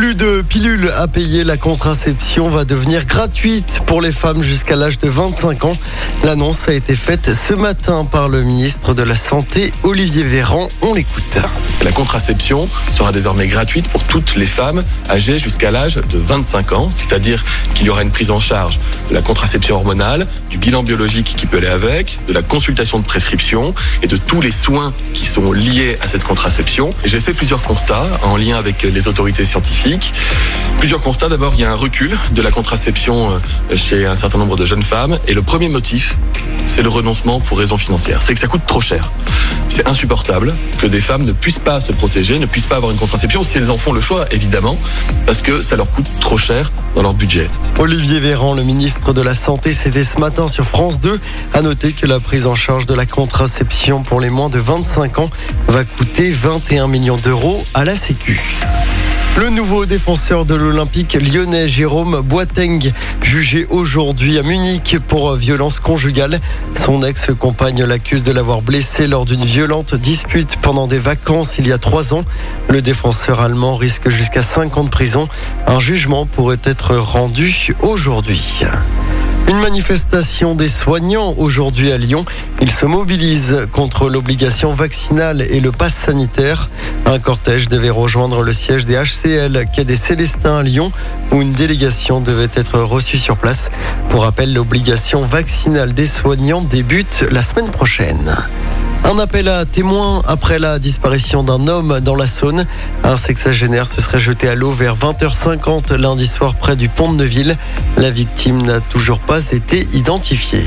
Plus de pilules à payer, la contraception va devenir gratuite pour les femmes jusqu'à l'âge de 25 ans. L'annonce a été faite ce matin par le ministre de la Santé, Olivier Véran. On l'écoute. La contraception sera désormais gratuite pour toutes les femmes âgées jusqu'à l'âge de 25 ans, c'est-à-dire qu'il y aura une prise en charge de la contraception hormonale, du bilan biologique qui peut aller avec, de la consultation de prescription et de tous les soins qui sont liés à cette contraception. J'ai fait plusieurs constats en lien avec les autorités scientifiques. Plusieurs constats. D'abord, il y a un recul de la contraception euh, chez un certain nombre de jeunes femmes. Et le premier motif, c'est le renoncement pour raison financière. C'est que ça coûte trop cher. C'est insupportable que des femmes ne puissent pas se protéger, ne puissent pas avoir une contraception si elles en font le choix, évidemment, parce que ça leur coûte trop cher dans leur budget. Olivier Véran, le ministre de la Santé, c'était ce matin sur France 2. A noter que la prise en charge de la contraception pour les moins de 25 ans va coûter 21 millions d'euros à la Sécu. Le nouveau défenseur de l'Olympique lyonnais, Jérôme Boateng, jugé aujourd'hui à Munich pour violence conjugale. Son ex-compagne l'accuse de l'avoir blessé lors d'une violente dispute pendant des vacances il y a trois ans. Le défenseur allemand risque jusqu'à 5 ans de prison. Un jugement pourrait être rendu aujourd'hui. Une manifestation des soignants aujourd'hui à Lyon. Ils se mobilisent contre l'obligation vaccinale et le pass sanitaire. Un cortège devait rejoindre le siège des HCL quai des Célestins à Lyon où une délégation devait être reçue sur place. Pour rappel, l'obligation vaccinale des soignants débute la semaine prochaine. Un appel à témoins après la disparition d'un homme dans la Saône. Un sexagénaire se serait jeté à l'eau vers 20h50 lundi soir près du pont de Neuville. La victime n'a toujours pas été identifiée.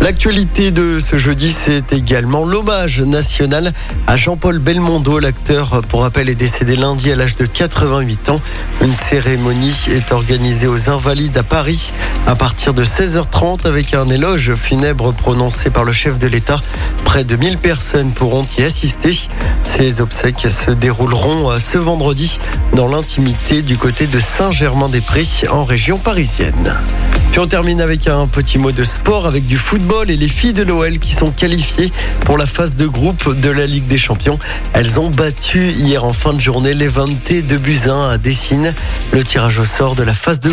L'actualité de ce jeudi, c'est également l'hommage national à Jean-Paul Belmondo. L'acteur, pour rappel, est décédé lundi à l'âge de 88 ans. Une cérémonie est organisée aux Invalides à Paris à partir de 16h30 avec un éloge funèbre prononcé par le chef de l'État. Près de 1000 personnes pourront y assister. Ces obsèques se dérouleront ce vendredi dans l'intimité du côté de Saint-Germain-des-Prés en région parisienne. Puis on termine avec un petit mot de sport avec du football et les filles de l'OL qui sont qualifiées pour la phase de groupe de la Ligue des Champions. Elles ont battu hier en fin de journée les 20 de Buzyn à Dessine. Le tirage au sort de la phase de